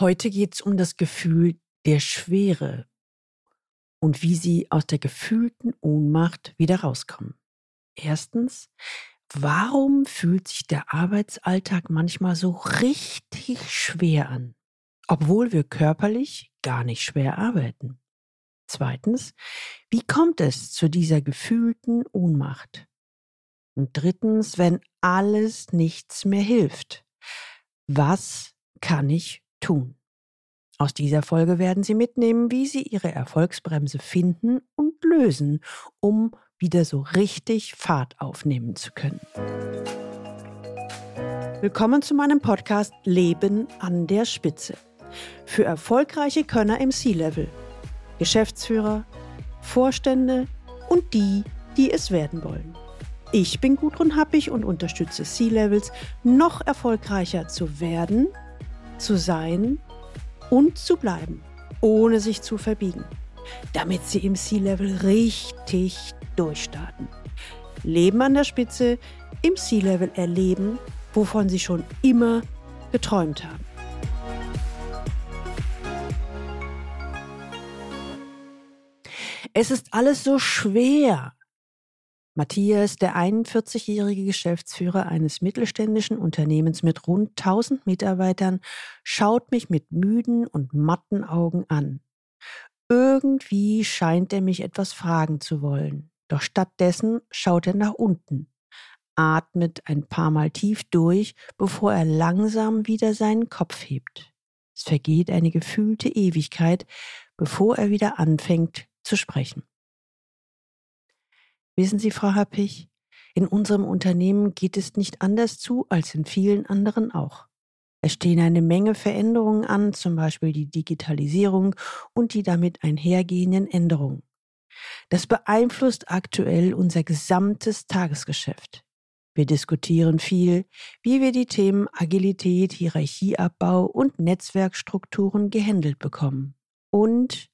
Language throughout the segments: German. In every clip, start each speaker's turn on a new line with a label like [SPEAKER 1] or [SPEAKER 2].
[SPEAKER 1] Heute geht es um das Gefühl der Schwere und wie Sie aus der gefühlten Ohnmacht wieder rauskommen. Erstens, warum fühlt sich der Arbeitsalltag manchmal so richtig schwer an, obwohl wir körperlich gar nicht schwer arbeiten? Zweitens, wie kommt es zu dieser gefühlten Ohnmacht? Und drittens, wenn alles nichts mehr hilft, was kann ich tun. Aus dieser Folge werden Sie mitnehmen, wie Sie Ihre Erfolgsbremse finden und lösen, um wieder so richtig Fahrt aufnehmen zu können. Willkommen zu meinem Podcast Leben an der Spitze. Für erfolgreiche Könner im C-Level, Geschäftsführer, Vorstände und die, die es werden wollen. Ich bin Gudrun Happig und unterstütze C-Levels, noch erfolgreicher zu werden – zu sein und zu bleiben, ohne sich zu verbiegen, damit sie im Sea-Level richtig durchstarten. Leben an der Spitze, im Sea-Level erleben, wovon sie schon immer geträumt haben. Es ist alles so schwer, Matthias, der 41-jährige Geschäftsführer eines mittelständischen Unternehmens mit rund 1000 Mitarbeitern, schaut mich mit müden und matten Augen an. Irgendwie scheint er mich etwas fragen zu wollen, doch stattdessen schaut er nach unten, atmet ein paar Mal tief durch, bevor er langsam wieder seinen Kopf hebt. Es vergeht eine gefühlte Ewigkeit, bevor er wieder anfängt zu sprechen. Wissen Sie, Frau Happig, in unserem Unternehmen geht es nicht anders zu als in vielen anderen auch. Es stehen eine Menge Veränderungen an, zum Beispiel die Digitalisierung und die damit einhergehenden Änderungen. Das beeinflusst aktuell unser gesamtes Tagesgeschäft. Wir diskutieren viel, wie wir die Themen Agilität, Hierarchieabbau und Netzwerkstrukturen gehandelt bekommen. Und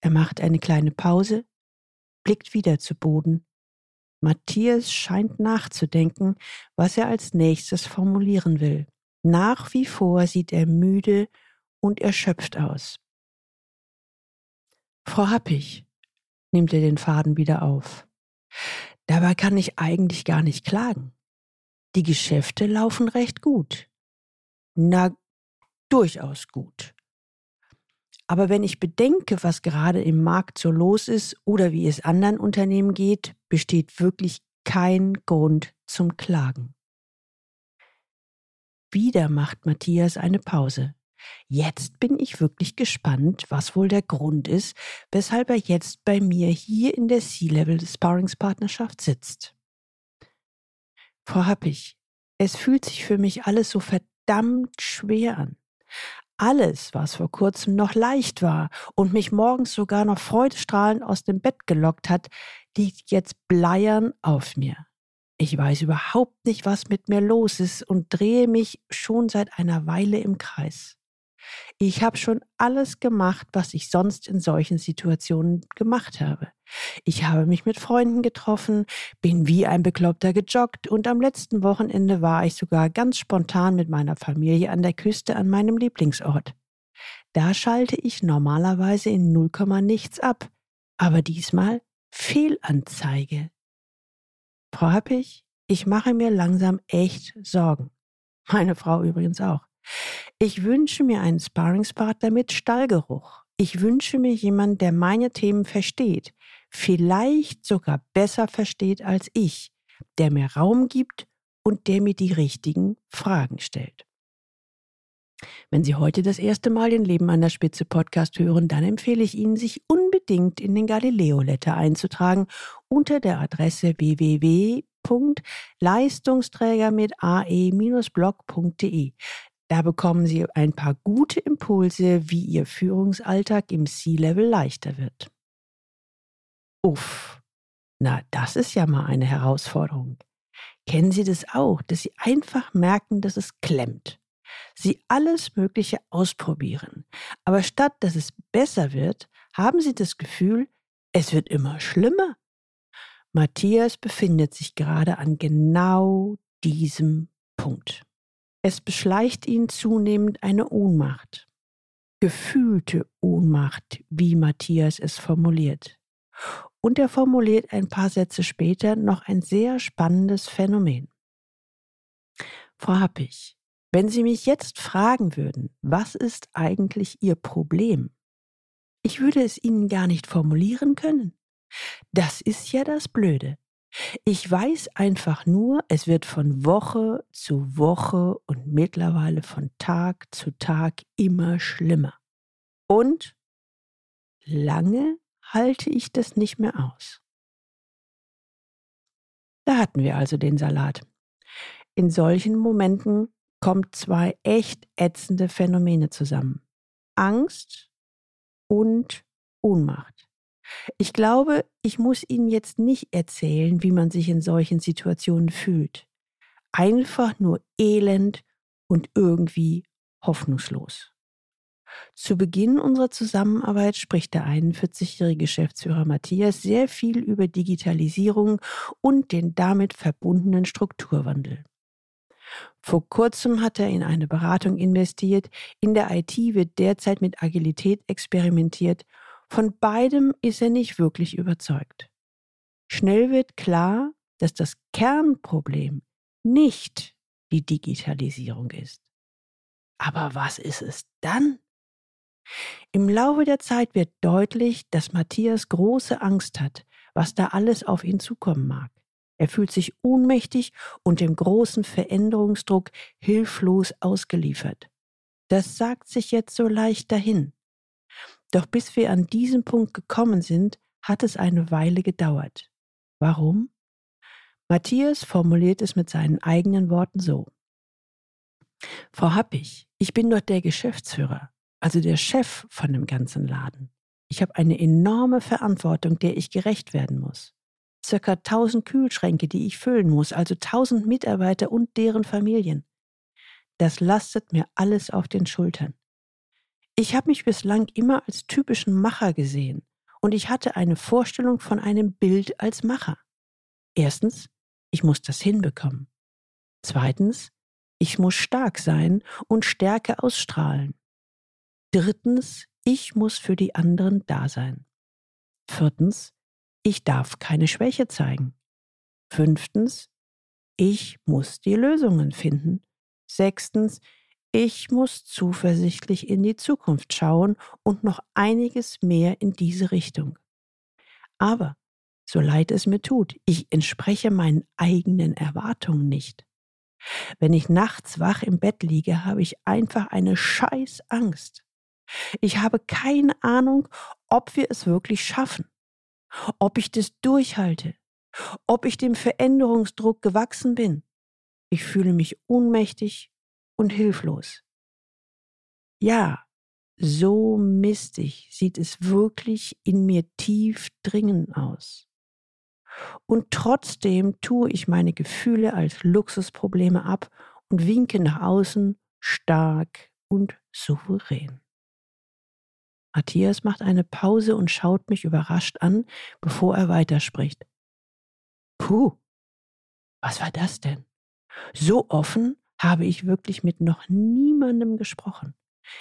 [SPEAKER 1] er macht eine kleine Pause, blickt wieder zu Boden. Matthias scheint nachzudenken, was er als nächstes formulieren will. Nach wie vor sieht er müde und erschöpft aus. Frau Happig, nimmt er den Faden wieder auf. Dabei kann ich eigentlich gar nicht klagen. Die Geschäfte laufen recht gut. Na, durchaus gut. Aber wenn ich bedenke, was gerade im Markt so los ist oder wie es anderen Unternehmen geht, besteht wirklich kein Grund zum Klagen. Wieder macht Matthias eine Pause. Jetzt bin ich wirklich gespannt, was wohl der Grund ist, weshalb er jetzt bei mir hier in der C-Level Sparringspartnerschaft sitzt. Frau Happig, es fühlt sich für mich alles so verdammt schwer an. Alles, was vor kurzem noch leicht war und mich morgens sogar noch freudestrahlend aus dem Bett gelockt hat, liegt jetzt bleiern auf mir. Ich weiß überhaupt nicht, was mit mir los ist und drehe mich schon seit einer Weile im Kreis. Ich habe schon alles gemacht, was ich sonst in solchen Situationen gemacht habe. Ich habe mich mit Freunden getroffen, bin wie ein Bekloppter gejoggt und am letzten Wochenende war ich sogar ganz spontan mit meiner Familie an der Küste an meinem Lieblingsort. Da schalte ich normalerweise in 0, nichts ab, aber diesmal Fehlanzeige. Frau Happig, ich mache mir langsam echt Sorgen. Meine Frau übrigens auch. Ich wünsche mir einen Sparringspartner mit Stallgeruch. Ich wünsche mir jemanden, der meine Themen versteht, vielleicht sogar besser versteht als ich, der mir Raum gibt und der mir die richtigen Fragen stellt. Wenn Sie heute das erste Mal den Leben an der Spitze Podcast hören, dann empfehle ich Ihnen, sich unbedingt in den Galileo Letter einzutragen unter der Adresse www.leistungsträger mit ae-blog.de. Da bekommen Sie ein paar gute Impulse, wie Ihr Führungsalltag im C-Level leichter wird. Uff, na, das ist ja mal eine Herausforderung. Kennen Sie das auch, dass Sie einfach merken, dass es klemmt? Sie alles Mögliche ausprobieren, aber statt dass es besser wird, haben Sie das Gefühl, es wird immer schlimmer. Matthias befindet sich gerade an genau diesem Punkt. Es beschleicht ihn zunehmend eine Ohnmacht. Gefühlte Ohnmacht, wie Matthias es formuliert. Und er formuliert ein paar Sätze später noch ein sehr spannendes Phänomen. Frau Happig, wenn Sie mich jetzt fragen würden, was ist eigentlich Ihr Problem? Ich würde es Ihnen gar nicht formulieren können. Das ist ja das Blöde. Ich weiß einfach nur, es wird von Woche zu Woche und mittlerweile von Tag zu Tag immer schlimmer. Und lange halte ich das nicht mehr aus. Da hatten wir also den Salat. In solchen Momenten kommt zwei echt ätzende Phänomene zusammen. Angst und Ohnmacht. Ich glaube, ich muss Ihnen jetzt nicht erzählen, wie man sich in solchen Situationen fühlt. Einfach nur elend und irgendwie hoffnungslos. Zu Beginn unserer Zusammenarbeit spricht der 41-jährige Geschäftsführer Matthias sehr viel über Digitalisierung und den damit verbundenen Strukturwandel. Vor kurzem hat er in eine Beratung investiert. In der IT wird derzeit mit Agilität experimentiert. Von beidem ist er nicht wirklich überzeugt. Schnell wird klar, dass das Kernproblem nicht die Digitalisierung ist. Aber was ist es dann? Im Laufe der Zeit wird deutlich, dass Matthias große Angst hat, was da alles auf ihn zukommen mag. Er fühlt sich ohnmächtig und dem großen Veränderungsdruck hilflos ausgeliefert. Das sagt sich jetzt so leicht dahin. Doch bis wir an diesen Punkt gekommen sind, hat es eine Weile gedauert. Warum? Matthias formuliert es mit seinen eigenen Worten so. Frau Happig, ich bin dort der Geschäftsführer, also der Chef von dem ganzen Laden. Ich habe eine enorme Verantwortung, der ich gerecht werden muss circa 1000 Kühlschränke, die ich füllen muss, also 1000 Mitarbeiter und deren Familien. Das lastet mir alles auf den Schultern. Ich habe mich bislang immer als typischen Macher gesehen und ich hatte eine Vorstellung von einem Bild als Macher. Erstens, ich muss das hinbekommen. Zweitens, ich muss stark sein und Stärke ausstrahlen. Drittens, ich muss für die anderen da sein. Viertens, ich darf keine Schwäche zeigen. Fünftens, ich muss die Lösungen finden. Sechstens, ich muss zuversichtlich in die Zukunft schauen und noch einiges mehr in diese Richtung. Aber, so leid es mir tut, ich entspreche meinen eigenen Erwartungen nicht. Wenn ich nachts wach im Bett liege, habe ich einfach eine scheiß Angst. Ich habe keine Ahnung, ob wir es wirklich schaffen ob ich das durchhalte, ob ich dem Veränderungsdruck gewachsen bin. Ich fühle mich ohnmächtig und hilflos. Ja, so mistig sieht es wirklich in mir tief dringend aus. Und trotzdem tue ich meine Gefühle als Luxusprobleme ab und winke nach außen stark und souverän. Matthias macht eine Pause und schaut mich überrascht an, bevor er weiterspricht. Puh, was war das denn? So offen habe ich wirklich mit noch niemandem gesprochen.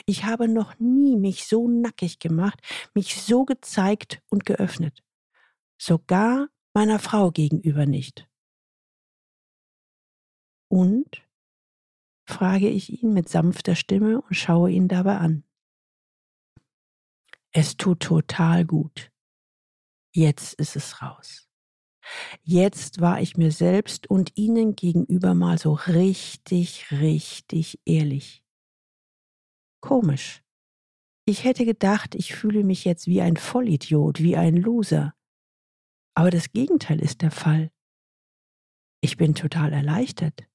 [SPEAKER 1] Ich habe noch nie mich so nackig gemacht, mich so gezeigt und geöffnet. Sogar meiner Frau gegenüber nicht. Und? frage ich ihn mit sanfter Stimme und schaue ihn dabei an. Es tut total gut. Jetzt ist es raus. Jetzt war ich mir selbst und Ihnen gegenüber mal so richtig, richtig ehrlich. Komisch. Ich hätte gedacht, ich fühle mich jetzt wie ein Vollidiot, wie ein Loser. Aber das Gegenteil ist der Fall. Ich bin total erleichtert.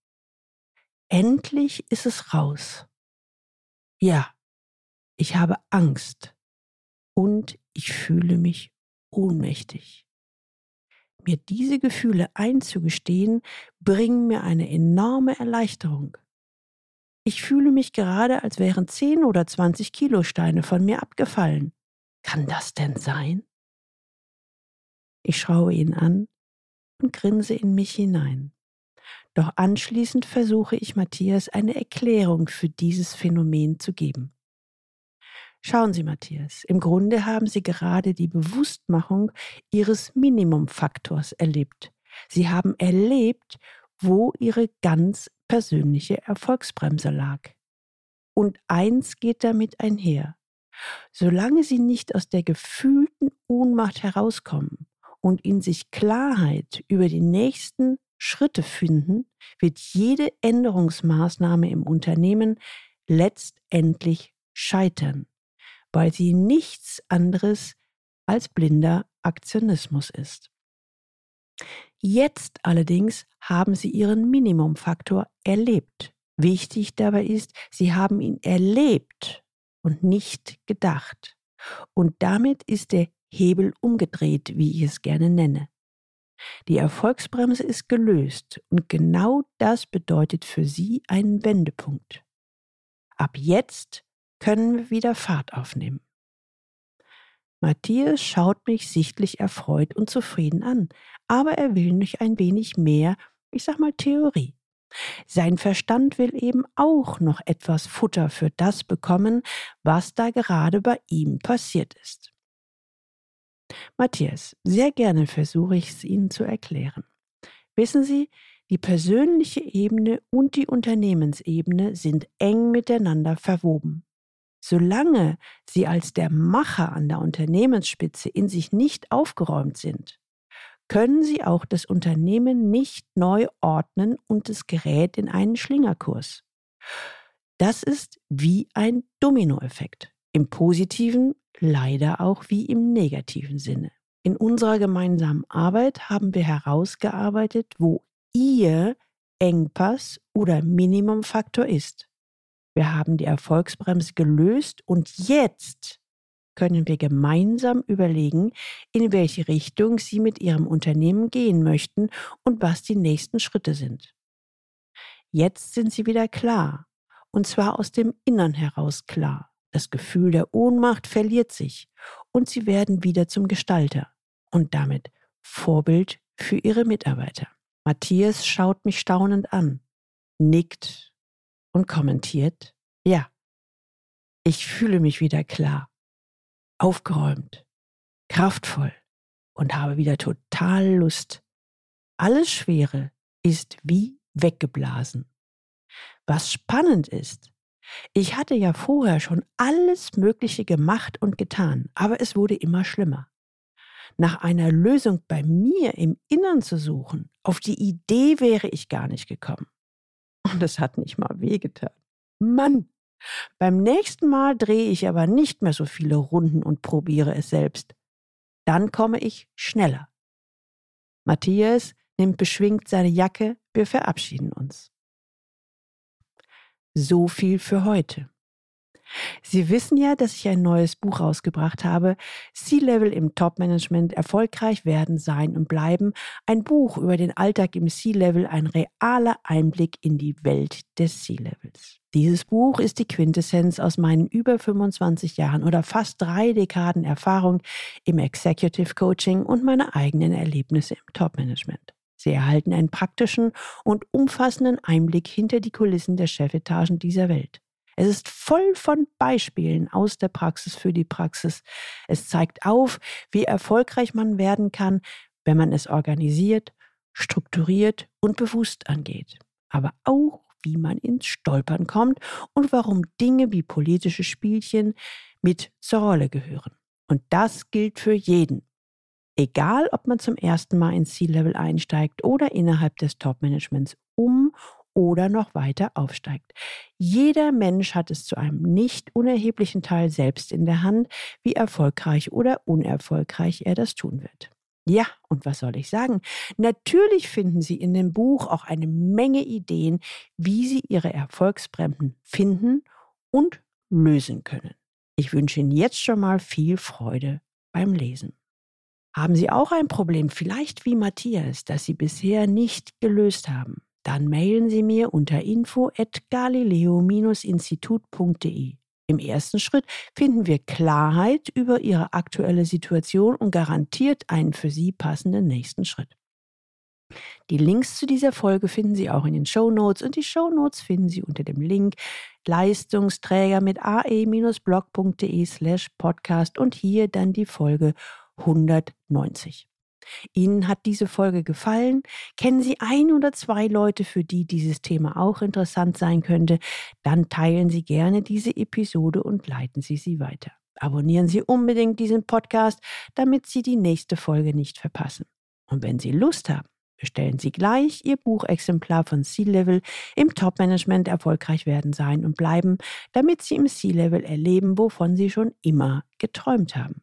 [SPEAKER 1] Endlich ist es raus. Ja, ich habe Angst und ich fühle mich ohnmächtig. Mir diese Gefühle einzugestehen, bringen mir eine enorme Erleichterung. Ich fühle mich gerade, als wären 10 oder 20 Kilo Steine von mir abgefallen. Kann das denn sein? Ich schaue ihn an und grinse in mich hinein. Doch anschließend versuche ich Matthias eine Erklärung für dieses Phänomen zu geben. Schauen Sie, Matthias, im Grunde haben Sie gerade die Bewusstmachung Ihres Minimumfaktors erlebt. Sie haben erlebt, wo Ihre ganz persönliche Erfolgsbremse lag. Und eins geht damit einher. Solange Sie nicht aus der gefühlten Ohnmacht herauskommen und in sich Klarheit über die nächsten Schritte finden, wird jede Änderungsmaßnahme im Unternehmen letztendlich scheitern weil sie nichts anderes als blinder Aktionismus ist. Jetzt allerdings haben sie ihren Minimumfaktor erlebt. Wichtig dabei ist, sie haben ihn erlebt und nicht gedacht. Und damit ist der Hebel umgedreht, wie ich es gerne nenne. Die Erfolgsbremse ist gelöst und genau das bedeutet für Sie einen Wendepunkt. Ab jetzt können wir wieder Fahrt aufnehmen. Matthias schaut mich sichtlich erfreut und zufrieden an, aber er will nicht ein wenig mehr, ich sag mal Theorie. Sein Verstand will eben auch noch etwas Futter für das bekommen, was da gerade bei ihm passiert ist. Matthias, sehr gerne versuche ich es Ihnen zu erklären. Wissen Sie, die persönliche Ebene und die Unternehmensebene sind eng miteinander verwoben. Solange sie als der Macher an der Unternehmensspitze in sich nicht aufgeräumt sind, können sie auch das Unternehmen nicht neu ordnen und es gerät in einen Schlingerkurs. Das ist wie ein Dominoeffekt. Im positiven, leider auch wie im negativen Sinne. In unserer gemeinsamen Arbeit haben wir herausgearbeitet, wo Ihr Engpass oder Minimumfaktor ist. Wir haben die Erfolgsbremse gelöst und jetzt können wir gemeinsam überlegen, in welche Richtung Sie mit Ihrem Unternehmen gehen möchten und was die nächsten Schritte sind. Jetzt sind Sie wieder klar, und zwar aus dem Innern heraus klar. Das Gefühl der Ohnmacht verliert sich und Sie werden wieder zum Gestalter und damit Vorbild für Ihre Mitarbeiter. Matthias schaut mich staunend an, nickt und kommentiert, ja, ich fühle mich wieder klar, aufgeräumt, kraftvoll und habe wieder total Lust. Alles Schwere ist wie weggeblasen. Was spannend ist, ich hatte ja vorher schon alles Mögliche gemacht und getan, aber es wurde immer schlimmer. Nach einer Lösung bei mir im Innern zu suchen, auf die Idee wäre ich gar nicht gekommen. Und es hat nicht mal wehgetan. Mann, beim nächsten Mal drehe ich aber nicht mehr so viele Runden und probiere es selbst. Dann komme ich schneller. Matthias nimmt beschwingt seine Jacke, wir verabschieden uns. So viel für heute. Sie wissen ja, dass ich ein neues Buch rausgebracht habe, C-Level im Top-Management, erfolgreich werden, sein und bleiben. Ein Buch über den Alltag im C-Level, ein realer Einblick in die Welt des C-Levels. Dieses Buch ist die Quintessenz aus meinen über 25 Jahren oder fast drei Dekaden Erfahrung im Executive Coaching und meine eigenen Erlebnisse im Top-Management. Sie erhalten einen praktischen und umfassenden Einblick hinter die Kulissen der Chefetagen dieser Welt. Es ist voll von Beispielen aus der Praxis für die Praxis. Es zeigt auf, wie erfolgreich man werden kann, wenn man es organisiert, strukturiert und bewusst angeht. Aber auch, wie man ins Stolpern kommt und warum Dinge wie politische Spielchen mit zur Rolle gehören. Und das gilt für jeden. Egal, ob man zum ersten Mal ins C-Level einsteigt oder innerhalb des Top-Managements um oder noch weiter aufsteigt. Jeder Mensch hat es zu einem nicht unerheblichen Teil selbst in der Hand, wie erfolgreich oder unerfolgreich er das tun wird. Ja, und was soll ich sagen? Natürlich finden Sie in dem Buch auch eine Menge Ideen, wie Sie Ihre Erfolgsbremsen finden und lösen können. Ich wünsche Ihnen jetzt schon mal viel Freude beim Lesen. Haben Sie auch ein Problem, vielleicht wie Matthias, das Sie bisher nicht gelöst haben? Dann mailen Sie mir unter info@galileo-institut.de. Im ersten Schritt finden wir Klarheit über Ihre aktuelle Situation und garantiert einen für Sie passenden nächsten Schritt. Die Links zu dieser Folge finden Sie auch in den Show Notes und die Show Notes finden Sie unter dem Link Leistungsträger mit ae-blog.de slash podcast und hier dann die Folge 190. Ihnen hat diese Folge gefallen? Kennen Sie ein oder zwei Leute, für die dieses Thema auch interessant sein könnte? Dann teilen Sie gerne diese Episode und leiten Sie sie weiter. Abonnieren Sie unbedingt diesen Podcast, damit Sie die nächste Folge nicht verpassen. Und wenn Sie Lust haben, bestellen Sie gleich Ihr Buchexemplar von C-Level im Top-Management erfolgreich werden sein und bleiben, damit Sie im C-Level erleben, wovon Sie schon immer geträumt haben.